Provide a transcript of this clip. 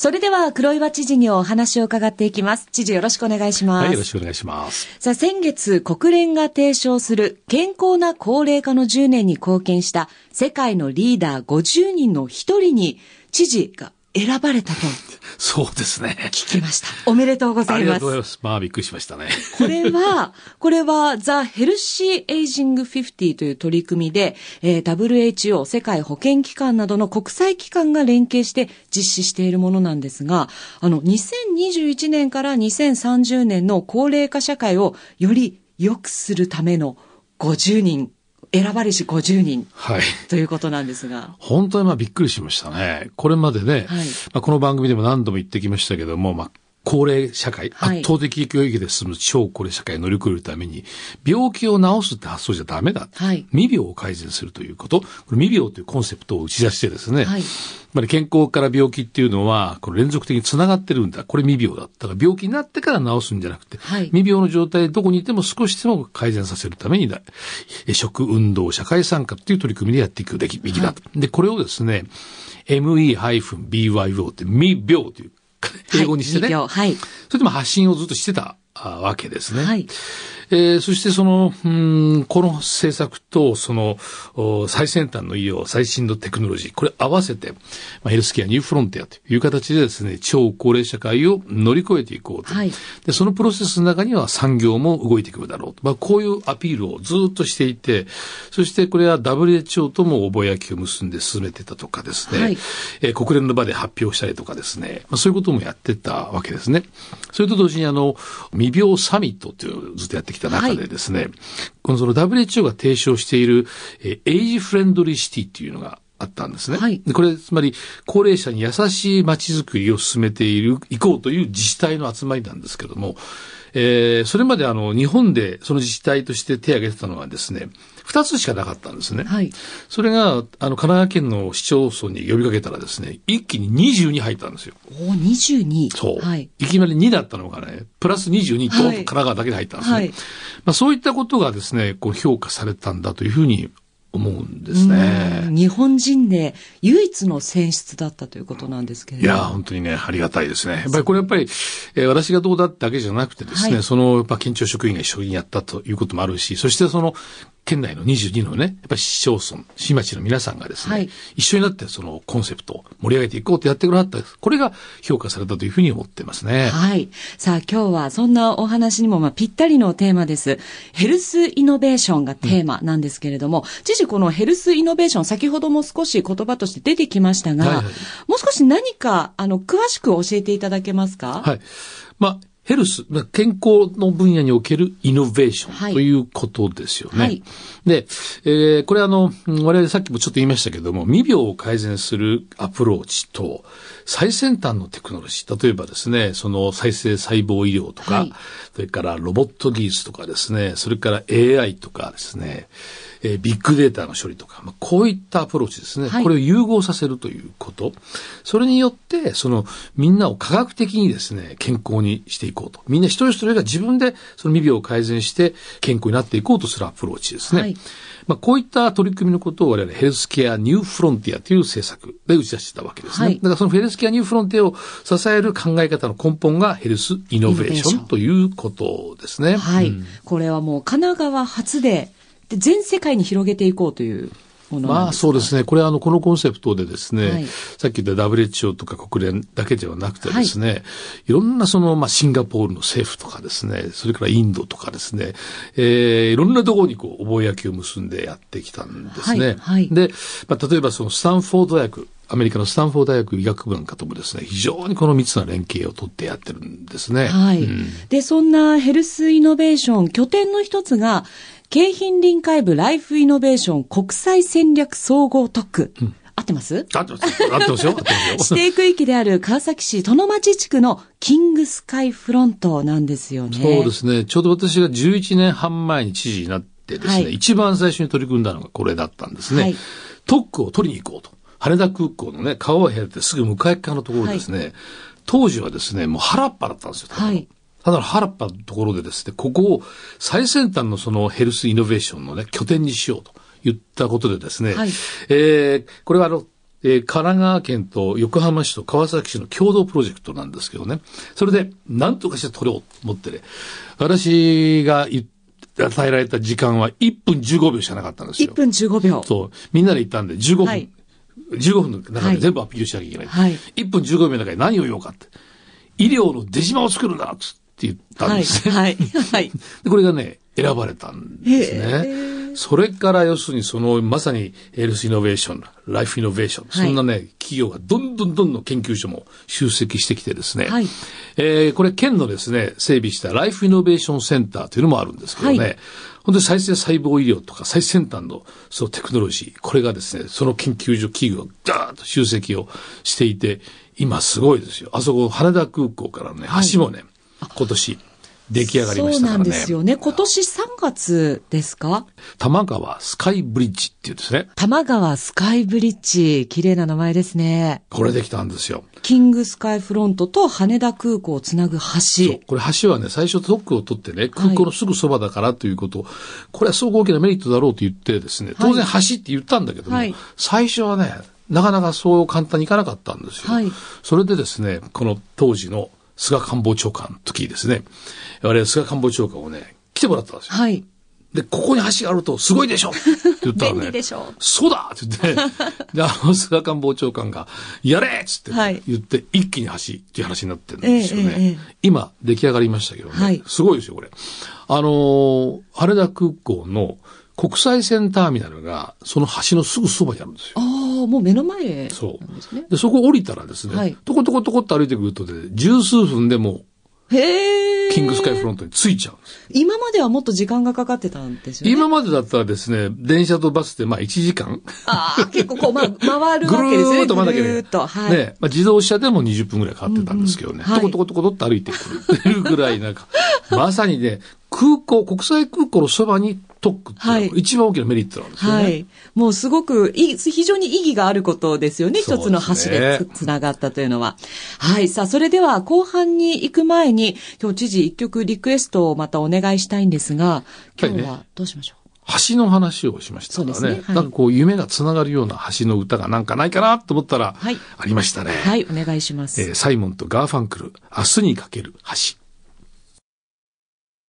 それでは黒岩知事にお話を伺っていきます。知事よろしくお願いします。はい、よろしくお願いします。さあ、先月国連が提唱する健康な高齢化の10年に貢献した世界のリーダー50人の一人に知事が選ばれたとそうですね。聞きました。おめでとうございますありがとうござい。ます。まあ、びっくりしましたね。これは、これは、ザ・ヘルシー・エイジング・50という取り組みで、えー WHO、世界保健機関などの国際機関が連携して実施しているものなんですが、あの、2021年から2030年の高齢化社会をより良くするための50人、選ばれし50人はい。ということなんですが。本当にまあびっくりしましたね。これまでね、はいまあ、この番組でも何度も言ってきましたけども、まあ、高齢社会、はい圧倒的教育で進む超高齢社会を乗り越えるために、病気を治すって発想じゃダメだ。はい未病を改善するということ。これ未病というコンセプトを打ち出してですね、はいつまり健康から病気っていうのは、これ連続的に繋がってるんだ。これ未病だ。だから病気になってから治すんじゃなくて、はい未病の状態でどこにいても少しでも改善させるためにだ、え食、運動、社会参加っていう取り組みでやっていくべきべきだと。で、これをですね、me-byo って未病という 英語にしてね、はい。はい。それでも発信をずっとしてたあわけですね。はい。えーそしてその、うーんこの政策と、その、お最先端の医療、最新のテクノロジー、これ合わせて、まあ、ヘルスケアニューフロンティアという形でですね、超高齢社会を乗り越えていこうと。はいで、そのプロセスの中には産業も動いてくるだろうと。まあ、こういうアピールをずっとしていて、そしてこれは WHO とも覚書を結んで進めてたとかですね、はいえー国連の場で発表したりとかですね、まあ、そういうこともやってたわけですね。それと同時にあの、未病サミットというのをずっとやってきた中でですね、このその WHO が提唱している、えーエイジフレンドリーシティっていうのがあったんですね。はいでこれ、つまり、高齢者に優しい街づくりを進めている、行こうという自治体の集まりなんですけども、えーそれまであの、日本でその自治体として手を挙げてたのはですね、二つしかなかったんですね。はい。それが、あの、神奈川県の市町村に呼びかけたらですね、一気に22入ったんですよ。お、22。そう。はい。いきなり2だったのがね、プラス22と、はい神奈川だけで入ったんですね。はいまあそういったことがですね、こう評価されたんだというふうに思うんですね。うん日本人で唯一の選出だったということなんですけれどいや、本当にね、ありがたいですね。やっぱりこれやっぱり、えー私がどうだってだけじゃなくてですね、はいその、やっぱ県庁職員が一緒にやったということもあるし、そしてその、県内の22のね、やっぱり市町村、市町の皆さんがですね、はい一緒になってそのコンセプトを盛り上げていこうとやってくださった。これが評価されたというふうに思ってますね。はい。さあ今日はそんなお話にもまあぴったりのテーマです。ヘルスイノベーションがテーマなんですけれども、知事このヘルスイノベーション先ほども少し言葉として出てきましたが、はいはいもう少し何かあの詳しく教えていただけますかはい。まあ、ヘルス、まあ健康の分野におけるイノベーション、はいということですよね。はいで、えーこれあの、うん我々さっきもちょっと言いましたけども、未病を改善するアプローチと、最先端のテクノロジー、例えばですね、その再生細胞医療とか、はいそれからロボット技術とかですね、それから AI とかですね、えービッグデータの処理とか、まあ、こういったアプローチですね、はいこれを融合させるということ。それによって、その、みんなを科学的にですね、健康にしていこうと。みんな一人一人が自分でその未病を改善して健康になっていこうとするアプローチですね。はいまあ、こういった取り組みのことを我々ヘルスケアニューフロンティアという政策で打ち出してたわけですね。はいだからそのヘルスケアニューフロンティアを支える考え方の根本がヘルスイノベーションということですね。はい、うん。これはもう神奈川初でで全世界に広げていこうというまあそうですね。これはあの、このコンセプトでですね、はい。さっき言った WHO とか国連だけではなくてですね、い、ろんなその、まあシンガポールの政府とかですね、それからインドとかですね、えー、いろんなところにこう、覚書を結んでやってきたんですね。はい。はい。で、まあ例えばそのスタンフォード大学、アメリカのスタンフォード大学医学部なんかともですね、非常にこの密な連携をとってやってるんですね。はい、うんで、そんなヘルスイノベーション、拠点の一つが、京浜臨海部ライフイノベーション国際戦略総合特区。合ってます？合ってます。合ってますよ。合ってますよ。指定区域である川崎市殿町地区のキングスカイフロントなんですよね。そうですね。ちょうど私が11年半前に知事になってですね、はい一番最初に取り組んだのがこれだったんですね。はい特区を取りに行こうと。羽田空港のね、川を隔ててすぐ向かい側のところですね、当時はですね、もう原っぱだったんですよ。ただのはいただの原っぱのところでですね、ここを最先端のそのヘルスイノベーションのね、拠点にしようと言ったことでですね、はいえーこれはあの、えー神奈川県と横浜市と川崎市の共同プロジェクトなんですけどね。それで、なんとかして撮ろうと思ってね、私が言与えられた時間は1分15秒しかなかったんですよ。1分15秒。そう。みんなで行ったんで、15分、はい15分の中はいで全部アピールしなきゃいけない。はい1分15秒の中で何を言おうかって。医療の出島を作るんだっつって言ったんはい。ですね。はい。はい。でこれがね、選ばれたんですへね。それから要するにそのまさにヘルスイノベーション、ライフイノベーション、はい。そんなね、企業がどんどんどんどん研究所も集積してきてですね、はい。えーこれ県のですね、整備したライフイノベーションセンターというのもあるんですけどね、はい。本当に再生細胞医療とか最先端のそのテクノロジー、これがですね、その研究所企業がガーッと集積をしていて、今すごいですよ。あそこ羽田空港からね、はい。橋もね、今年出来上がりましたからね。そうなんですよね。今年3月ですか？玉川スカイブリッジっていうんですね。玉川スカイブリッジ。綺麗な名前ですね。これできたんですよ。キングスカイフロントと羽田空港をつなぐそう橋。。これ橋はね、最初特区を取ってね、空港のすぐそばだからということを、これはすごく大きなメリットだろうと言ってですね、当然橋って言ったんだけども、はい最初はね、なかなかそう簡単にいかなかったんですよ。はいそれでですね、この当時の菅官房長官の時ですね、我々菅官房長官をね、来てもらったんですよ。はい。で、ここに橋があるとすごいでしょって言ったらね。便利でしょそうだって言って、で、あの菅官房長官が、やれっつってはい言って、一気に橋っていう話になってるんですよね。ええええ今、出来上がりましたけどね。はいすごいですよ、これ。あのー羽田空港の国際線ターミナルが、その橋のすぐそばにあるんですよ。ああ、もう目の前そうなんですね。で、そこ降りたらですね、はいトコトコトコっと歩いてくるとで、十数分でもへえ。う、キングスカイフロントに着いちゃうんです。今まではもっと時間がかかってたんですよね。今までだったらですね、電車とバスでまあ1時間ああ、結構こう、まあ、回るぐるわけですね。ーっと回らなきゃいけない。ぐるーっと。はい。ね、まあ、自動車でも20分ぐらいかかってたんですけどね。うんうんはいトコトコトコトって歩いてくるっていうぐらいなんか、まさにね、空港、国際空港のそばに特区っていうの一番大きなメリットなんですよね。はい。もうすごくいい、非常に意義があることですよね。一つの橋でつつながったというのは。はい。さあ、それでは後半に行く前に、今日知事一曲リクエストをまたお願いしたいんですが、今日はどうしましょう、橋の話をしましたからね。そうですねはいなんかこう、夢がつながるような橋の歌がなんかないかなと思ったら、はいありましたね。はい、お願いします。えーサイモンとガーファンクル、明日にかける橋。